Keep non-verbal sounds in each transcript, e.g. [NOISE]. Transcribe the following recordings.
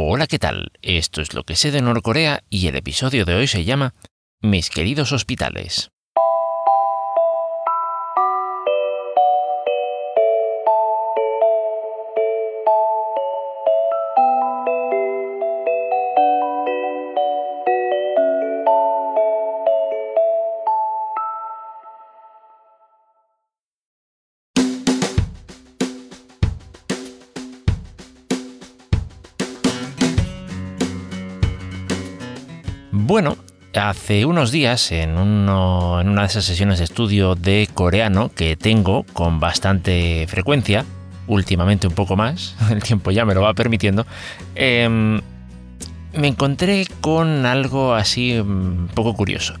Hola, ¿qué tal? Esto es lo que sé de Norcorea y el episodio de hoy se llama Mis queridos hospitales. Hace unos días en, una de esas sesiones de estudio de coreano que tengo con bastante frecuencia, últimamente un poco más, [LAUGHS] el tiempo ya me lo va permitiendo, em, me encontré con algo así un poco curioso.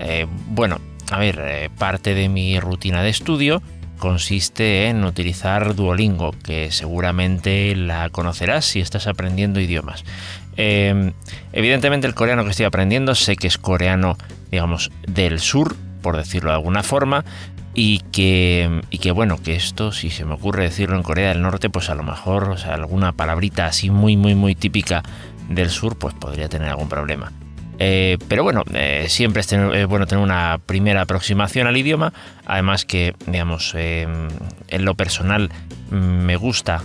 Eh, bueno, a ver, eh, parte de mi rutina de estudio consiste en utilizar Duolingo, que seguramente la conocerás si estás aprendiendo idiomas. Eh, evidentemente el coreano que estoy aprendiendo sé que es coreano, digamos, del sur, por decirlo de alguna forma, y que, y que bueno, que esto, si se me ocurre decirlo en Corea del Norte, pues a lo mejor, o alguna palabrita así muy, muy, muy típica del sur, pues podría tener algún problema. Eh, pero bueno, eh, siempre es eh, bueno tener una primera aproximación al idioma. Además que, digamos, en lo personal mm, me gusta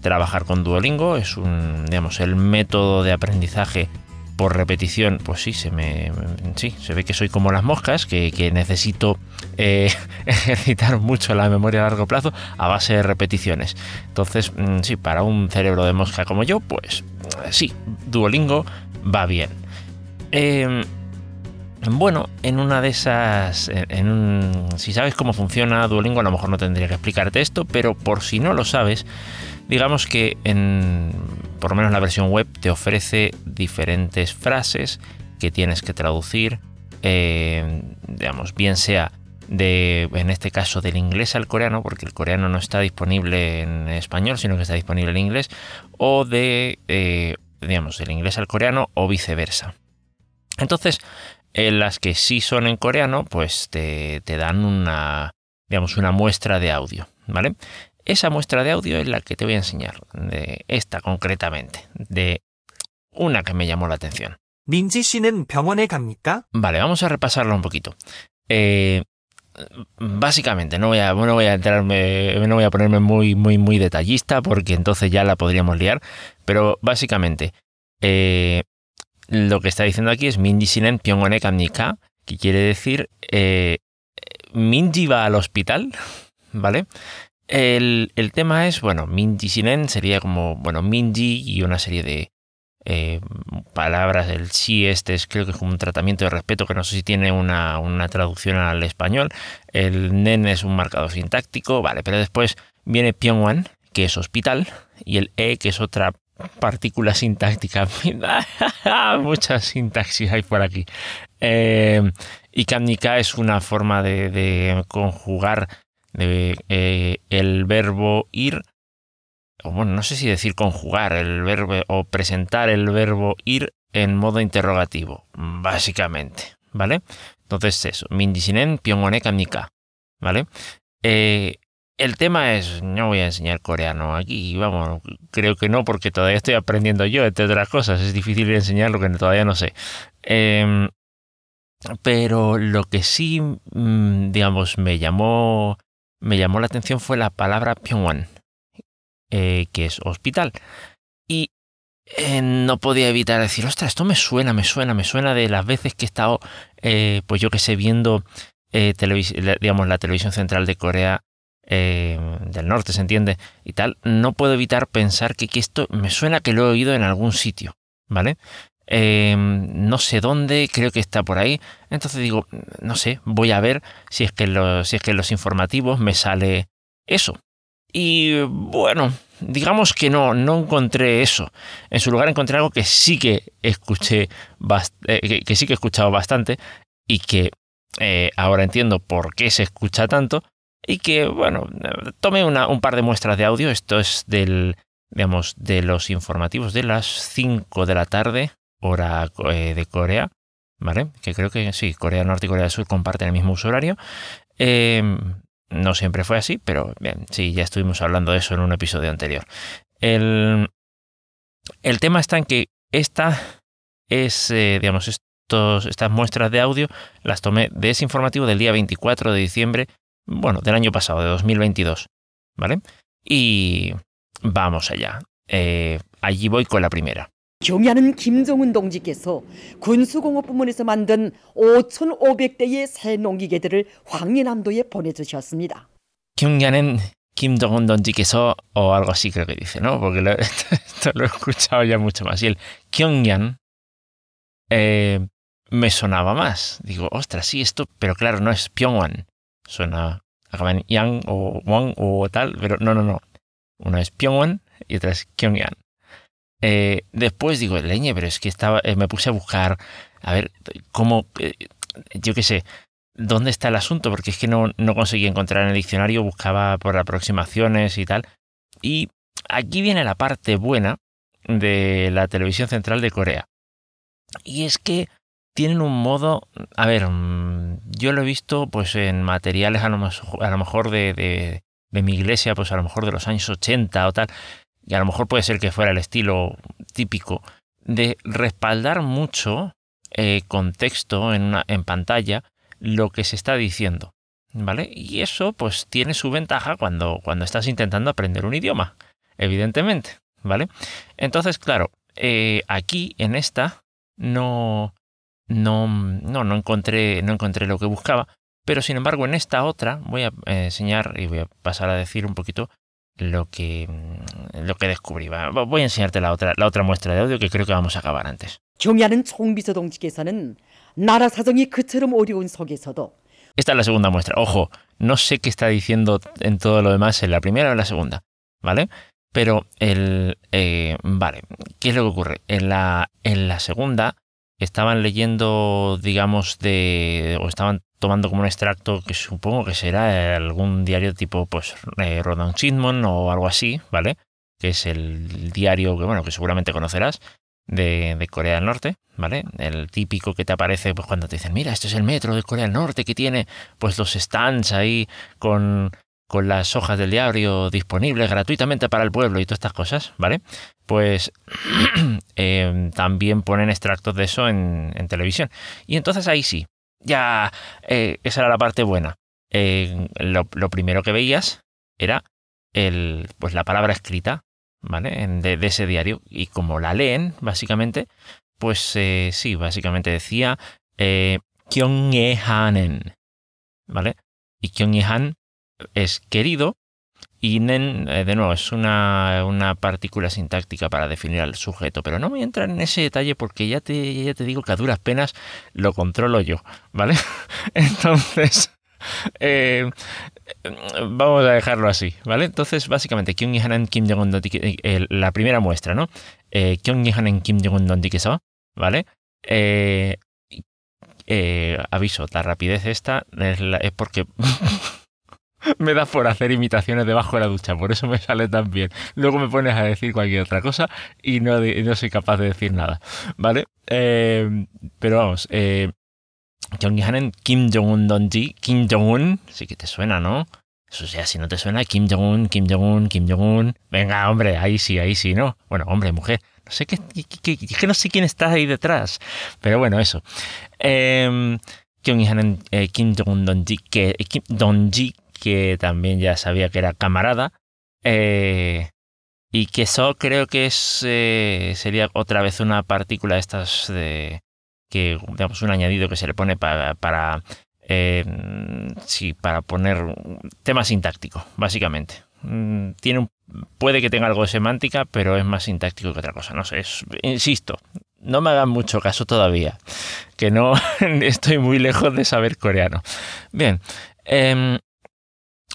trabajar con Duolingo. Es un, digamos, el método de aprendizaje por repetición. Pues sí, se me, sí, se ve que soy como las moscas, que, que necesito [LAUGHS] ejercitar mucho la memoria a largo plazo a base de repeticiones. Entonces, mm, sí, para un cerebro de mosca como yo, pues sí, Duolingo va bien. Eh, bueno, en una de esas, si sabes cómo funciona Duolingo, a lo mejor no tendría que explicarte esto, pero por si no lo sabes, digamos que en, por lo menos la versión web te ofrece diferentes frases que tienes que traducir, eh, digamos, bien sea en este caso, del inglés al coreano, porque el coreano no está disponible en español, sino que está disponible en inglés, o eh, digamos, del inglés al coreano o viceversa. Entonces, en las que sí son en coreano, pues te, te dan una, digamos, una muestra de audio, ¿vale? Esa muestra de audio es la que te voy a enseñar, de esta concretamente, de una que me llamó la atención. Vale, vamos a repasarlo un poquito. Eh, básicamente, no voy a, no voy a entrarme, no voy a ponerme muy, muy, muy detallista porque entonces ya la podríamos liar, pero básicamente, eh, lo que está diciendo aquí es Minji Shinen Pyongwone Kamnika, que quiere decir eh, Minji va al hospital, [LAUGHS] ¿vale? El, el tema es, bueno, Minji Shinen sería como, bueno, Minji y una serie de eh, palabras. El sí este es creo que es como un tratamiento de respeto que no sé si tiene una, una traducción al español. El nen es un marcador sintáctico, vale, pero después viene Pyongwan, que es hospital, y el e, que es otra partícula sintáctica. [LAUGHS] Mucha sintaxis hay por aquí. Eh, y Kamnika es una forma de, conjugar eh, el verbo ir, o bueno, no sé si decir conjugar el verbo o presentar el verbo ir en modo interrogativo, básicamente, ¿vale? Entonces eso, Mindisinen Pyongone Kamnika, ¿vale? Eh, el tema es, no voy a enseñar coreano aquí, vamos, creo que no, porque todavía estoy aprendiendo yo, entre otras cosas, es difícil enseñar lo que todavía no sé. Eh, pero lo que sí, mm, digamos, me llamó, me llamó la atención fue la palabra Pyongwan, eh, que es hospital. Y eh, no podía evitar decir, ostras, esto me suena, me suena, me suena de las veces que he estado, eh, pues yo que sé, viendo, eh, digamos, la televisión central de Corea eh, del Norte, ¿se entiende? Y tal. No puedo evitar pensar que, esto me suena que lo he oído en algún sitio, ¿vale? Eh, no sé dónde, creo que está por ahí. Entonces digo, no sé, voy a ver si es que si es que en los informativos me sale eso. Y bueno, digamos que no, no encontré eso. En su lugar encontré algo que sí que escuché, eh, que, sí que he escuchado bastante y que ahora entiendo por qué se escucha tanto. Y que, bueno, tomé una- un par de muestras de audio. Esto es del, digamos, de los informativos de las 5 de la tarde, hora eh, de Corea, ¿vale? Que creo que sí, Corea Norte y Corea del Sur comparten el mismo uso horario. Eh, no siempre fue así, pero bien, sí, ya estuvimos hablando de eso en un episodio anterior. El, El tema está en que esta es, eh, digamos, estos, estas muestras de audio las tomé de ese informativo del día 24 de diciembre, bueno, del año pasado, de 2022, ¿vale? Y vamos allá. Eh, allí voy con la primera. 경야는 김정은 동지께서 군수공업 부문에서 만든 5,500대의 새 농기계들을 황린함도에 보내주셨습니다. Kyungyanen Kim Jong-un Donjiqueso o algo así creo que dice, ¿no? Porque [LAUGHS] lo, esto lo he escuchado ya mucho más. Y el Pyongyang eh, me sonaba más. Digo, ostras, sí, esto, pero claro, no es Pyongyang. Suena, acaba en Yang o Wang o tal, pero no, no, no. Una es Pyongyang y otra es Pyongyang. Eh, después digo, leñe, pero es que estaba, eh, me puse a buscar, a ver, cómo, eh, yo qué sé, dónde está el asunto, porque es que no, no conseguí encontrar en el diccionario, buscaba por aproximaciones y tal. Y aquí viene la parte buena de la televisión central de Corea. Y es que tienen un modo, a ver, mm, yo lo he visto pues en materiales a lo, mejor- a lo mejor de, de, de mi iglesia, pues a lo mejor de los años 80 o tal, y a lo mejor puede ser que fuera el estilo típico, de respaldar mucho eh, con texto en, una, en pantalla lo que se está diciendo. ¿Vale? Y eso pues tiene su ventaja cuando, cuando estás intentando aprender un idioma, evidentemente. ¿Vale? Entonces, claro, eh, aquí en esta no, no, no, encontré, no encontré lo que buscaba. Pero sin embargo, en esta otra voy a eh, enseñar y voy a pasar a decir un poquito lo que, mm, lo que descubrí. Voy a enseñarte la otra, la otra muestra de audio que creo que vamos a acabar antes. Esta es la segunda muestra. Ojo, no sé qué está diciendo en todo lo demás en la primera o en la segunda, ¿vale? Pero el... Eh, vale, ¿qué es lo que ocurre? En la, en la segunda estaban leyendo, digamos, de... o estaban tomando como un extracto que supongo que será algún diario tipo, pues, eh, Chitmon o algo así, ¿vale? Que es el diario que, bueno, que seguramente conocerás de, de Corea del Norte, ¿vale? El típico que te aparece pues cuando te dicen, mira, este es el metro de Corea del Norte que tiene pues los stands ahí con, con las hojas del diario disponibles gratuitamente para el pueblo y todas estas cosas, ¿vale? Pues eh, [CLEARS THROAT] también ponen extractos de eso en, televisión. Y entonces ahí sí, ya eh, esa era la parte buena. Lo, primero que veías era el, pues la palabra escrita, ¿vale? De, ese diario. Y como la leen, básicamente, pues eh, sí, básicamente decía eh, Kyonghanen, ¿vale? Y Kyonghan es querido y nen, eh, de nuevo, es una, una partícula sintáctica para definir al sujeto, pero no voy a entrar en ese detalle porque ya te, ya te digo que a duras penas lo controlo yo, ¿vale? [LAUGHS] Entonces, [LAUGHS] eh, vamos a dejarlo así, ¿vale? Entonces, básicamente, Kyunghanen Kim Jong-un eh, la primera muestra, ¿no? Eh, Kyunghanen Kim Jong-un ¿vale? Eh, eh, aviso, la rapidez esta es, la- es porque [LAUGHS] [LAUGHS] me da por hacer imitaciones debajo de la ducha, por eso me sale tan bien. Luego me pones a decir cualquier otra cosa y no, no soy capaz de decir nada, ¿vale? Eh, pero vamos, eh, Kim Jong-un Donji, Kim Jong-un, sí que te suena, ¿no? Eso sea, si no te suena, Kim Jong-un, Kim Jong-un, Kim Jong-un. Venga, hombre, ahí sí, ahí sí, ¿no? Bueno, hombre, mujer. No sé qué, qué- qué- no sé quién está ahí detrás. Pero bueno, eso. Eh, eh, Kim Jong-un Donji, que, eh, Kim Donji, que también ya sabía que era camarada. Eh, y que eso creo que es eh, sería otra vez una partícula de estas de que digamos un añadido que se le pone para para eh, para poner tema sintáctico básicamente Mm, tiene un, puede que tenga algo de semántica pero es más sintáctico que otra cosa no sé insisto no me hagan mucho caso todavía que no [LAUGHS] estoy muy lejos de saber coreano bien em,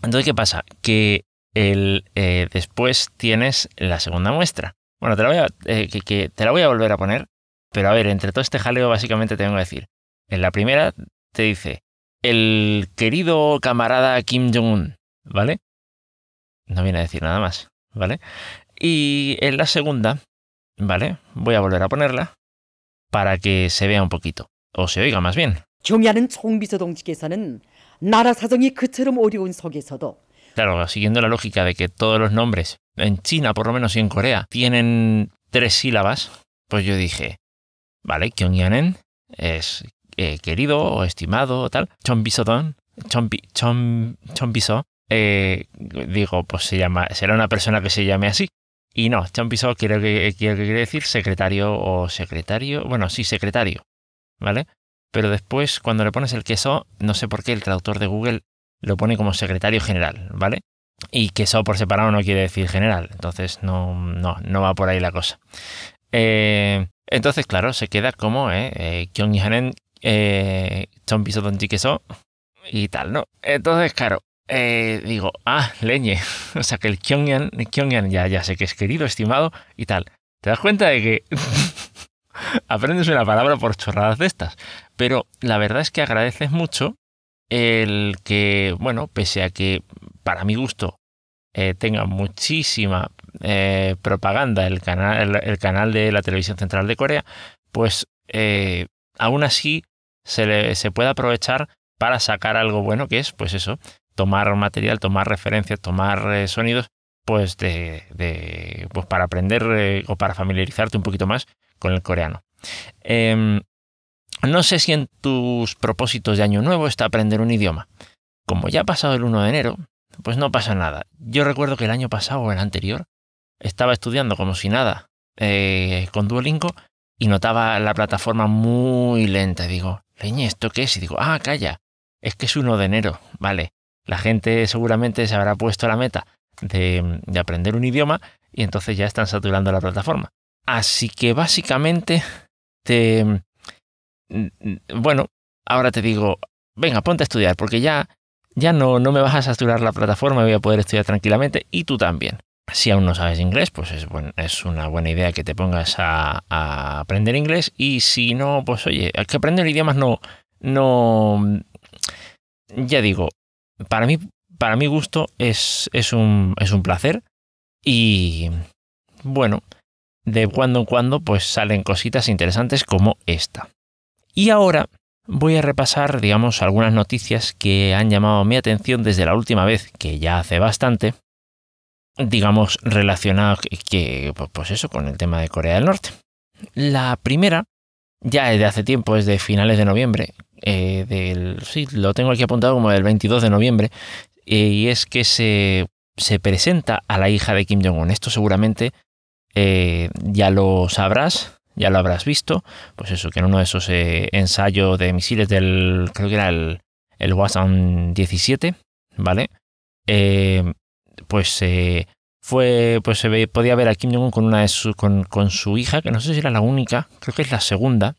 entonces qué pasa que eh, después tienes la segunda muestra. Bueno, te la, voy a, eh, te la voy a volver a poner, pero a ver, entre todo este jaleo básicamente tengo que decir. En la primera te dice, el querido camarada Kim Jong-un, ¿vale? No viene a decir nada más, ¿vale? Y en la segunda, ¿vale? Voy a volver a ponerla para que se vea un poquito, o se oiga más bien. 경야는 총비서 동지께서는 나라 사정이 그처럼 어려운 속에서도 Claro, siguiendo la lógica de que todos los nombres, en China por lo menos y en Corea, tienen tres sílabas, pues yo dije, vale, Kyungyanen es eh, querido o estimado o tal. Chombisodon, Chombi, Chom, Chombiso, eh, digo, pues se llama, será una persona que se llame así. Y no, Chombiso quiere, que- quiere, quiere decir secretario o secretario, bueno, sí, secretario, ¿vale? Pero después, cuando le pones el queso, no sé por qué el traductor de Google lo pone como secretario general, ¿vale? Y queso por separado no quiere decir general, entonces no, no, no va por ahí la cosa. Eh, entonces, claro, se queda como eh, eh, Kyunghanen, eh, queso y tal, ¿no? Entonces, claro, eh, digo, ah, leñe. [LAUGHS] O sea que el Pyongyang, el Pyongyang ya, ya sé que es querido, estimado y tal. ¿Te das cuenta de que [LAUGHS] aprendes una palabra por chorradas de estas? Pero la verdad es que agradeces mucho el que, bueno, pese a que para mi gusto eh, tenga muchísima eh, propaganda el canal, el, canal de la televisión central de Corea, pues eh, aún así se, le, se puede aprovechar para sacar algo bueno que es, pues eso, tomar material, tomar referencias, tomar sonidos, pues de, pues para aprender o para familiarizarte un poquito más con el coreano. Em, no sé si en tus propósitos de año nuevo está aprender un idioma. Como ya ha pasado el 1 de enero, pues no pasa nada. Yo recuerdo que el año pasado o el anterior estaba estudiando como si nada eh, con Duolingo y notaba la plataforma muy lenta. Digo, leñe, ¿esto qué es? Y digo, ah, calla, es que es 1 de enero, vale. La gente seguramente se habrá puesto la meta de, de aprender un idioma y entonces ya están saturando la plataforma. Así que básicamente te... Bueno, ahora te digo, venga, ponte a estudiar porque ya, ya no, no me vas a saturar la plataforma, voy a poder estudiar tranquilamente y tú también. Si aún no sabes inglés, pues es, una buena idea que te pongas a, aprender inglés y si no, pues oye, que aprender idiomas no, no, ya digo, para mí, para mi gusto es, es, un, es un placer y bueno, de cuando en cuando pues salen cositas interesantes como esta. Y ahora voy a repasar, digamos, algunas noticias que han llamado mi atención desde la última vez, que ya hace bastante, digamos, relacionadas que, pues eso, con el tema de Corea del Norte. La primera, ya de hace tiempo, es de finales de noviembre, eh, del, sí, lo tengo aquí apuntado como del 22 de noviembre, eh, y es que se, se presenta a la hija de Kim Jong-un. Esto seguramente eh, ya lo sabrás, ya lo habrás visto, pues eso, que en uno de esos eh, ensayos de misiles del, creo que era el, el Wasan 17, ¿vale? Eh, pues eh, fue, pues se ve, podía ver a Kim Jong-un con, una con, con su hija, que no sé si era la única, creo que es la segunda,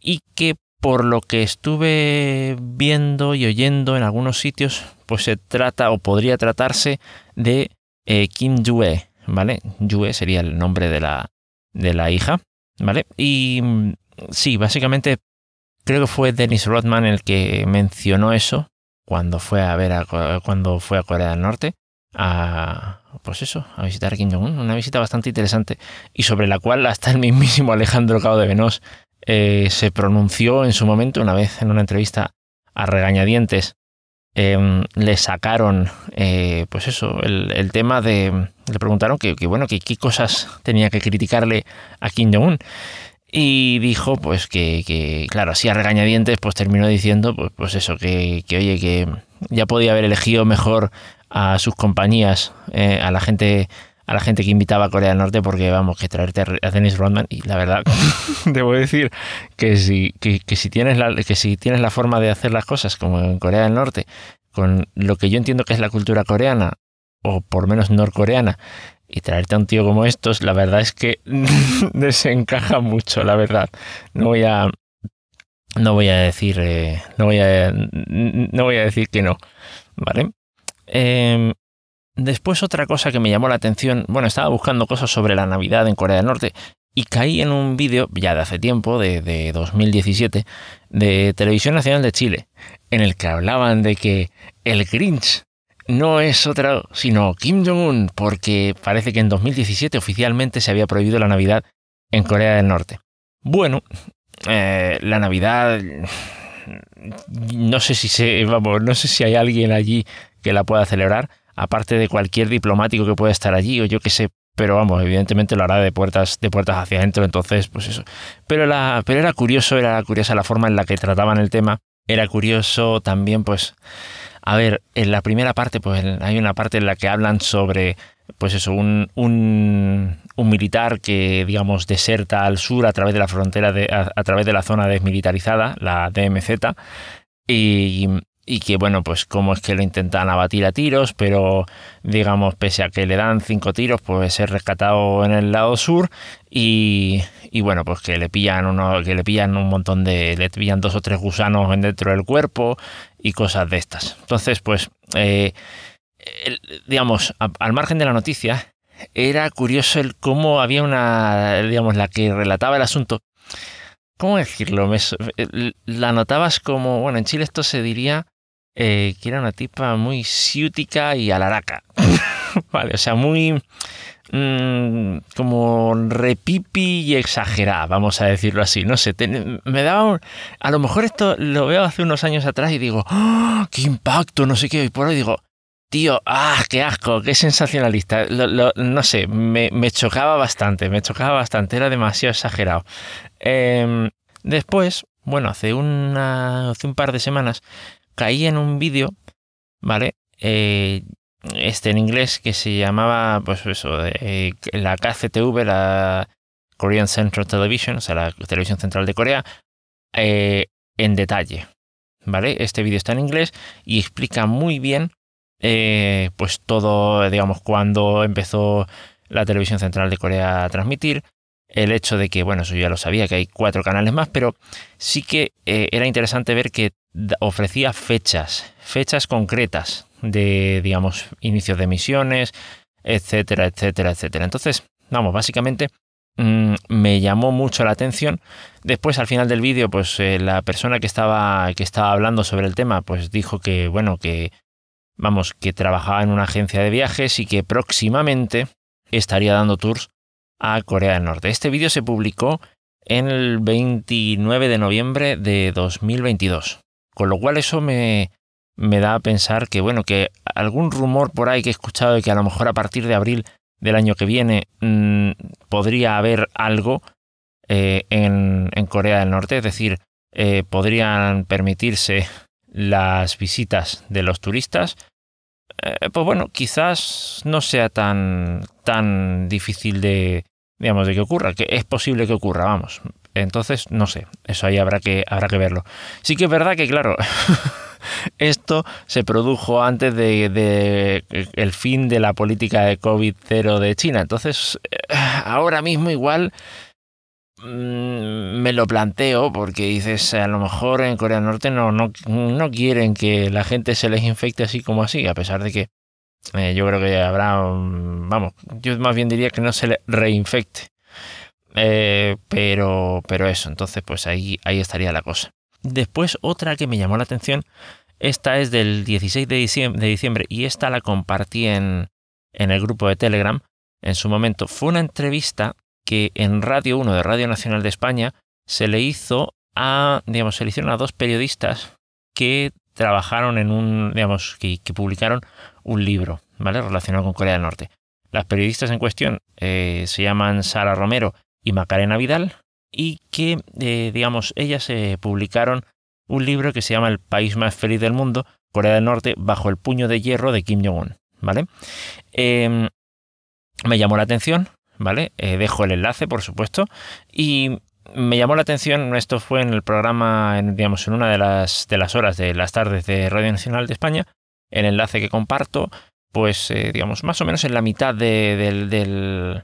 y que por lo que estuve viendo y oyendo en algunos sitios, pues se trata o podría tratarse de eh, Kim Jue, ¿vale? Jue sería el nombre de la, de la hija, ¿vale? Y mm, sí, básicamente creo que fue Dennis Rodman el que mencionó eso cuando fue a ver a, cuando fue a Corea del Norte a pues eso, a visitar Kim Jong-un, una visita bastante interesante y sobre la cual hasta el mismísimo Alejandro Cao de Venós eh, se pronunció en su momento una vez en una entrevista a regañadientes eh, le sacaron eh, pues eso el, tema de le preguntaron que, bueno que qué cosas tenía que criticarle a Kim Jong Un y dijo pues que, claro así a regañadientes pues terminó diciendo pues, pues eso que, que oye que ya podía haber elegido mejor a sus compañías eh, a la gente a la gente que invitaba a Corea del Norte porque vamos que traerte a Dennis Rodman y la verdad [LAUGHS] debo decir que si que, si tienes la que si tienes la forma de hacer las cosas como en Corea del Norte con lo que yo entiendo que es la cultura coreana o por menos norcoreana y traerte a un tío como estos la verdad es que [LAUGHS] desencaja mucho la verdad. No voy a no voy a decir eh, no voy a no voy a decir que no vale eh, Después otra cosa que me llamó la atención, bueno, estaba buscando cosas sobre la Navidad en Corea del Norte y caí en un vídeo ya de hace tiempo, de, de, 2017, de Televisión Nacional de Chile, en el que hablaban de que el Grinch no es otro sino Kim Jong-un, porque parece que en 2017 oficialmente se había prohibido la Navidad en Corea del Norte. Bueno, eh, la Navidad... No sé si se, vamos, no sé si hay alguien allí que la pueda celebrar aparte de cualquier diplomático que pueda estar allí, o yo que sé, pero vamos, evidentemente lo hará de puertas, de puertas hacia adentro, entonces, pues eso. Pero, la, pero era curioso, era curiosa la forma en la que trataban el tema. Era curioso también, pues, a ver, en la primera parte, pues hay una parte en la que hablan sobre, pues eso, un, un, un militar que, digamos, deserta al sur a través de la frontera, de, a, a través de la zona desmilitarizada, la DMZ, y, y que bueno, pues como es que lo intentan abatir a tiros, pero digamos, pese a que le dan cinco tiros, pues es rescatado en el lado sur y, y bueno, pues que le pillan uno, que le pillan un montón de, le pillan dos o tres gusanos dentro del cuerpo y cosas de estas. Entonces, pues, eh, digamos, al margen de la noticia, era curioso el cómo había una, digamos, la que relataba el asunto. ¿Cómo decirlo? La notabas como, bueno, en Chile esto se diría eh, que era una tipa muy ciútica y alaraca. [LAUGHS] vale, o sea, muy mm, como repipi y exagerada, vamos a decirlo así. No sé, ten- me daba un... A lo mejor esto lo veo hace unos años atrás y digo, ¡Ah, ¡qué impacto! No sé qué. Y por hoy digo, tío, ¡ah, qué asco! ¡Qué sensacionalista! No sé, me, me chocaba bastante, me chocaba bastante, era demasiado exagerado. Em, después, bueno, hace, una, hace un par de semanas caí en un vídeo, ¿vale? Eh, este en inglés que se llamaba, pues eso, eh, la KCTV, la Korean Central Television, o sea, la televisión central de Corea, eh, en detalle, ¿vale? Este vídeo está en inglés y explica muy bien, eh, pues todo, digamos, cuando empezó la televisión central de Corea a transmitir, el hecho de que, bueno, eso ya lo sabía, que hay cuatro canales más, pero sí que eh, era interesante ver que ofrecía fechas, fechas concretas de, digamos, inicios de emisiones, etcétera, etcétera, etcétera. Entonces, vamos, básicamente mm, me llamó mucho la atención. Después, al final del vídeo, pues eh, la persona que estaba, que estaba hablando sobre el tema, pues dijo que, bueno, que, vamos, que trabajaba en una agencia de viajes y que próximamente estaría dando tours a Corea del Norte. Este vídeo se publicó en el 29 de noviembre de 2022. Con lo cual eso me, me da a pensar que, bueno, que algún rumor por ahí que he escuchado de que a lo mejor a partir de abril del año que viene mmm, podría haber algo eh, en, en, Corea del Norte, es decir, eh, podrían permitirse las visitas de los turistas. Eh, pues bueno, quizás no sea tan, tan difícil de, digamos, de que ocurra, que es posible que ocurra, vamos. Entonces, no sé, eso ahí habrá que, habrá que verlo. Sí que es verdad que, claro, [LAUGHS] esto se produjo antes de, de, el fin de la política de COVID-0 de China. Entonces, ahora mismo igual mmm, me lo planteo porque dices, a lo mejor en Corea del Norte no, no, no quieren que la gente se les infecte así como así, a pesar de que eh, yo creo que habrá, vamos, yo más bien diría que no se le reinfecte. Eh, pero, pero eso, entonces pues ahí, ahí estaría la cosa. Después otra que me llamó la atención, esta es del 16 de diciembre, y esta la compartí en, en el grupo de Telegram en su momento. Fue una entrevista que en Radio 1 de Radio Nacional de España se le hizo a, digamos, se le hicieron a dos periodistas que trabajaron en un, digamos, que publicaron un libro, ¿vale? Relacionado con Corea del Norte. Las periodistas en cuestión eh, se llaman Sara Romero y Macarena Vidal y que, eh, digamos, ellas eh, publicaron un libro que se llama El país más feliz del mundo, Corea del Norte, bajo el puño de hierro de Kim Jong-un, ¿vale? Eh, me llamó la atención, ¿vale? Dejo el enlace, por supuesto, y me llamó la atención, esto fue en el programa, en, digamos, en una de las, de las horas de las tardes de Radio Nacional de España, el enlace que comparto, pues, eh, digamos, más o menos en la mitad de, del,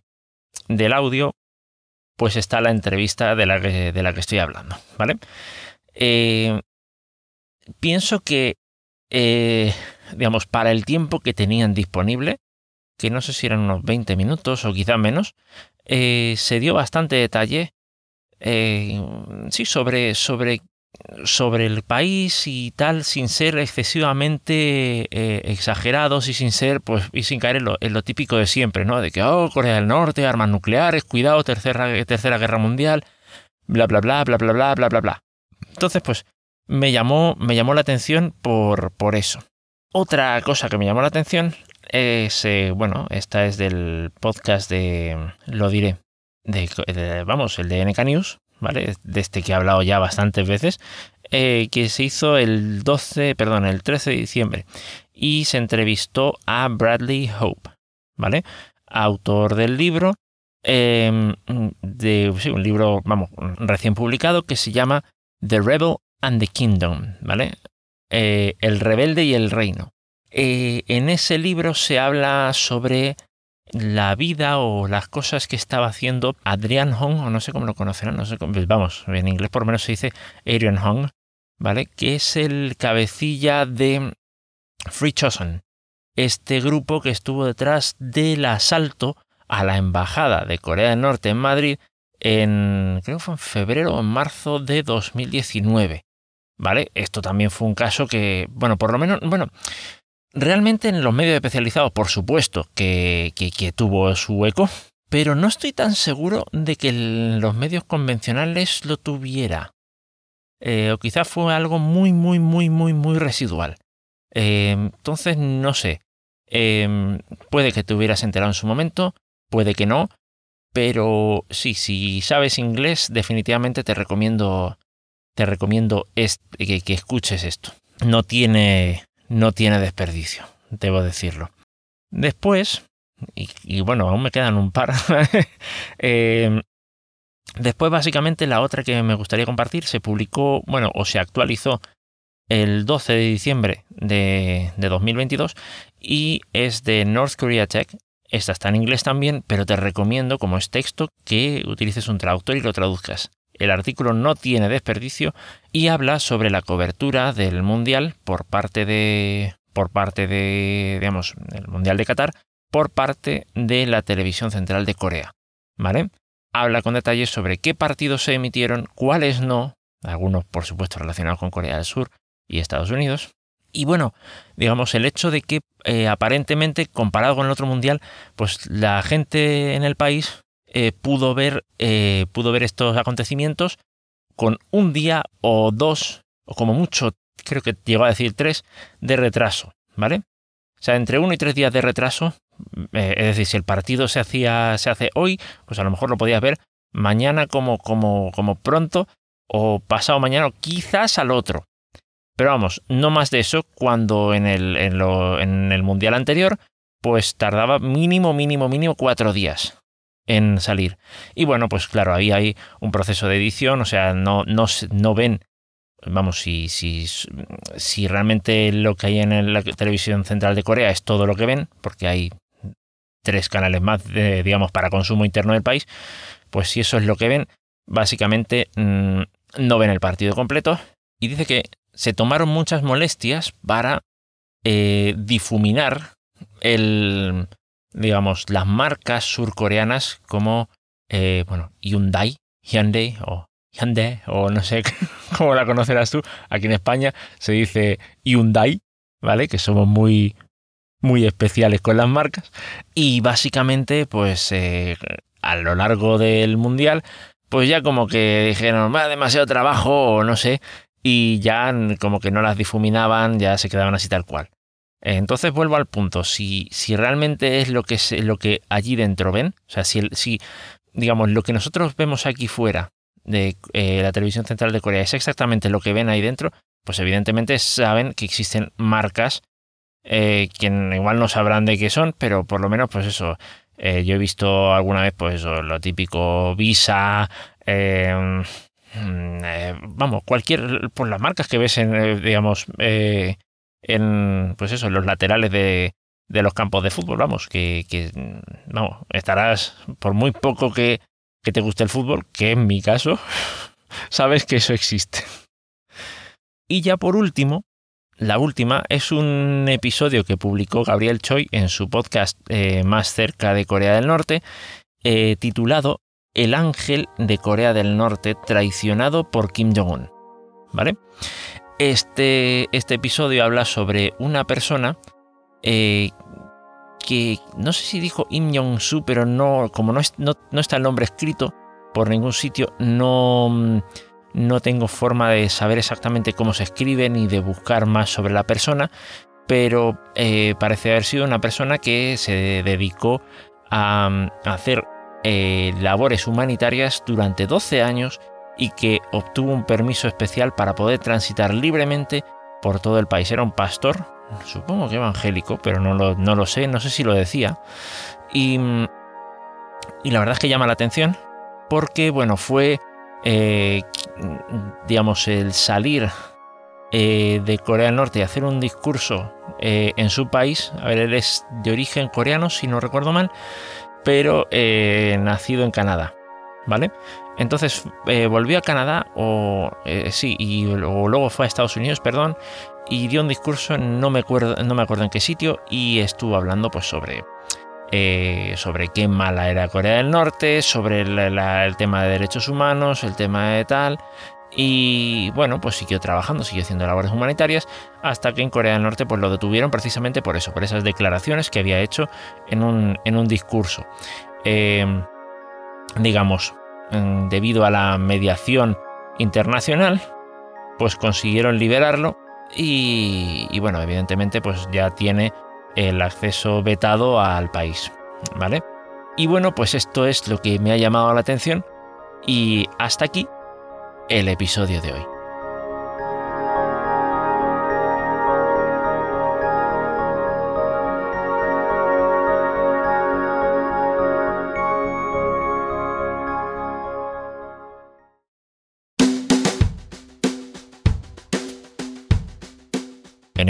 del, audio, pues está la entrevista de la que, estoy hablando, ¿vale? Eh, pienso que, eh, digamos, para el tiempo que tenían disponible, que no sé si eran unos 20 minutos o quizá menos, se dio bastante detalle, sí, sobre, sobre, sobre el país y tal, sin ser excesivamente eh, exagerados y sin ser, pues, y sin caer en lo, típico de siempre, ¿no? De que, oh, Corea del Norte, armas nucleares, cuidado, tercera, tercera guerra mundial, bla, bla, bla, bla, bla, bla, bla, bla, bla. Entonces, pues, me llamó, me llamó la atención por, por eso. Otra cosa que me llamó la atención es, eh, bueno, esta es del podcast de, lo diré, de, vamos, el de NK News, ¿vale? De este que he hablado ya bastantes veces, eh, que se hizo el 12, perdón, el 13 de diciembre y se entrevistó a Bradley Hope, ¿vale? Autor del libro, em, de un libro, vamos, recién publicado que se llama The Rebel and the Kingdom, ¿vale? Eh, el rebelde y el reino. Eh, en ese libro se habla sobre la vida o las cosas que estaba haciendo Adrian Hong, o no sé cómo lo conocerán, no sé cómo, vamos, en inglés por lo menos se dice Adrian Hong, ¿vale? Que es el cabecilla de Free Chosen, este grupo que estuvo detrás del asalto a la embajada de Corea del Norte en Madrid en, creo que fue en febrero o en marzo de 2019. ¿Vale? Esto también fue un caso que, bueno, por lo menos, bueno, realmente en los medios especializados, por supuesto, que, tuvo su eco, pero no estoy tan seguro de que los medios convencionales lo tuviera. Eh, o quizás fue algo muy, muy, muy, muy, muy residual. Eh, entonces, no sé. Eh, puede que te hubieras enterado en su momento, puede que no, pero sí, si sabes inglés, definitivamente te recomiendo, te recomiendo que, escuches esto. No tiene, no tiene desperdicio, debo decirlo. Después, y, bueno, aún me quedan un par. [LAUGHS] eh, después, básicamente, la otra que me gustaría compartir se publicó, bueno, o se actualizó el 12 de diciembre de, de 2022 y es de North Korea Tech esta está en inglés también, pero te recomiendo, como es texto, que utilices un traductor y lo traduzcas. El artículo no tiene desperdicio y habla sobre la cobertura del Mundial por parte de. por parte de. digamos, el Mundial de Qatar, por parte de la televisión central de Corea. ¿Vale? Habla con detalles sobre qué partidos se emitieron, cuáles no, algunos por supuesto relacionados con Corea del Sur y Estados Unidos, y bueno, digamos, el hecho de que eh, aparentemente, comparado con el otro mundial, pues la gente en el país eh, pudo, ver, eh, pudo ver estos acontecimientos con un día o dos, o como mucho, creo que llegó a decir tres, de retraso, ¿vale? O sea, entre uno y tres días de retraso, es decir, si el partido se, hacía, se hace hoy, pues a lo mejor lo podías ver mañana como, como, como pronto, o pasado mañana, o quizás al otro. Pero vamos, no más de eso cuando en el, en, el mundial anterior, pues tardaba mínimo, mínimo, mínimo cuatro días en salir. Y bueno, pues claro, ahí hay un proceso de edición, o sea, no, no, no ven, vamos, si, si, si realmente lo que hay en la televisión central de Corea es todo lo que ven, porque hay tres canales más, digamos, para consumo interno del país, pues si eso es lo que ven, básicamente mm, no ven el partido completo. Y dice que se tomaron muchas molestias para eh, difuminar el, digamos, las marcas surcoreanas como, eh, bueno, Hyundai, Hyundai o Hyundai, o no sé [LAUGHS] cómo la conocerás tú. Aquí en España se dice Hyundai, ¿vale? Que somos muy, muy especiales con las marcas. Y básicamente, pues eh, a lo largo del mundial, pues ya como que dijeron, va demasiado trabajo o no sé, y ya como que no las difuminaban, ya se quedaban así tal cual. Entonces vuelvo al punto, si, si realmente es lo que, lo que allí dentro ven, o sea, si, si digamos lo que nosotros vemos aquí fuera de eh, la televisión central de Corea es exactamente lo que ven ahí dentro, pues evidentemente saben que existen marcas eh, que igual no sabrán de qué son, pero por lo menos pues eso, eh, yo he visto alguna vez pues eso, lo típico Visa, eh, Mm, vamos, cualquier, por las marcas que ves en, digamos, en, pues eso, en los laterales de, los campos de fútbol, vamos, que, vamos, estarás, por muy poco que, que te guste el fútbol, que en mi caso, [LAUGHS] sabes que eso existe. Y ya por último, la última es un episodio que publicó Gabriel Choi en su podcast más cerca de Corea del Norte, titulado el ángel de Corea del Norte traicionado por Kim Jong-un. ¿Vale? Este, este, episodio habla sobre una persona eh, que no sé si dijo Kim Jong-su, pero no, como no, no, está el nombre escrito por ningún sitio, no, no tengo forma de saber exactamente cómo se escribe ni de buscar más sobre la persona, pero eh, parece haber sido una persona que se dedicó a, a hacer eh, labores humanitarias durante 12 años y que obtuvo un permiso especial para poder transitar libremente por todo el país. Era un pastor, supongo que evangélico, pero no lo, no lo sé, no sé si lo decía. Y, y, la verdad es que llama la atención porque, bueno, fue, eh, digamos, el salir eh, de Corea del Norte y hacer un discurso eh, en su país. A ver, él es de origen coreano, si no recuerdo mal, pero nacido en Canadá. ¿Vale? Entonces eh, volvió a Canadá, o eh, sí, y luego fue a Estados Unidos, perdón, y dio un discurso, no me acuerdo, no me acuerdo en qué sitio, y estuvo hablando pues sobre, eh, sobre qué mala era Corea del Norte, sobre el tema de derechos humanos, el tema de tal, y bueno, pues siguió trabajando, siguió haciendo labores humanitarias, hasta que en Corea del Norte pues lo detuvieron precisamente por eso, por esas declaraciones que había hecho en un, en un discurso. Digamos, debido a la mediación internacional, pues consiguieron liberarlo y, y, bueno, evidentemente pues ya tiene el acceso vetado al país, ¿vale? Y bueno, pues esto es lo que me ha llamado la atención y hasta aquí el episodio de hoy.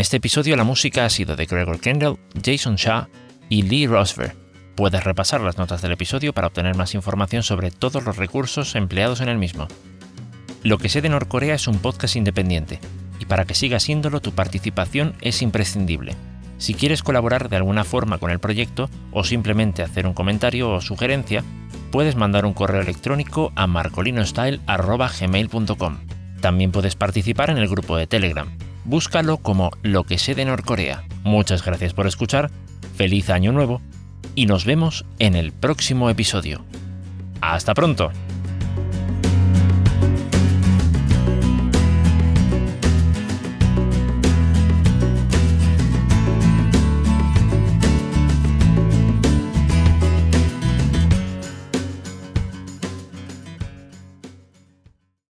Este episodio la música ha sido de Gregor Kendall, Jason Shaw y Lee Rosver. Puedes repasar las notas del episodio para obtener más información sobre todos los recursos empleados en el mismo. Lo que sé de Norcorea es un podcast independiente, y para que siga siéndolo tu participación es imprescindible. Si quieres colaborar de alguna forma con el proyecto o simplemente hacer un comentario o sugerencia, puedes mandar un correo electrónico a marcolinostyle.gmail.com. También puedes participar en el grupo de Telegram. Búscalo como Lo que sé de Norcorea. Muchas gracias por escuchar, feliz año nuevo y nos vemos en el próximo episodio. ¡Hasta pronto!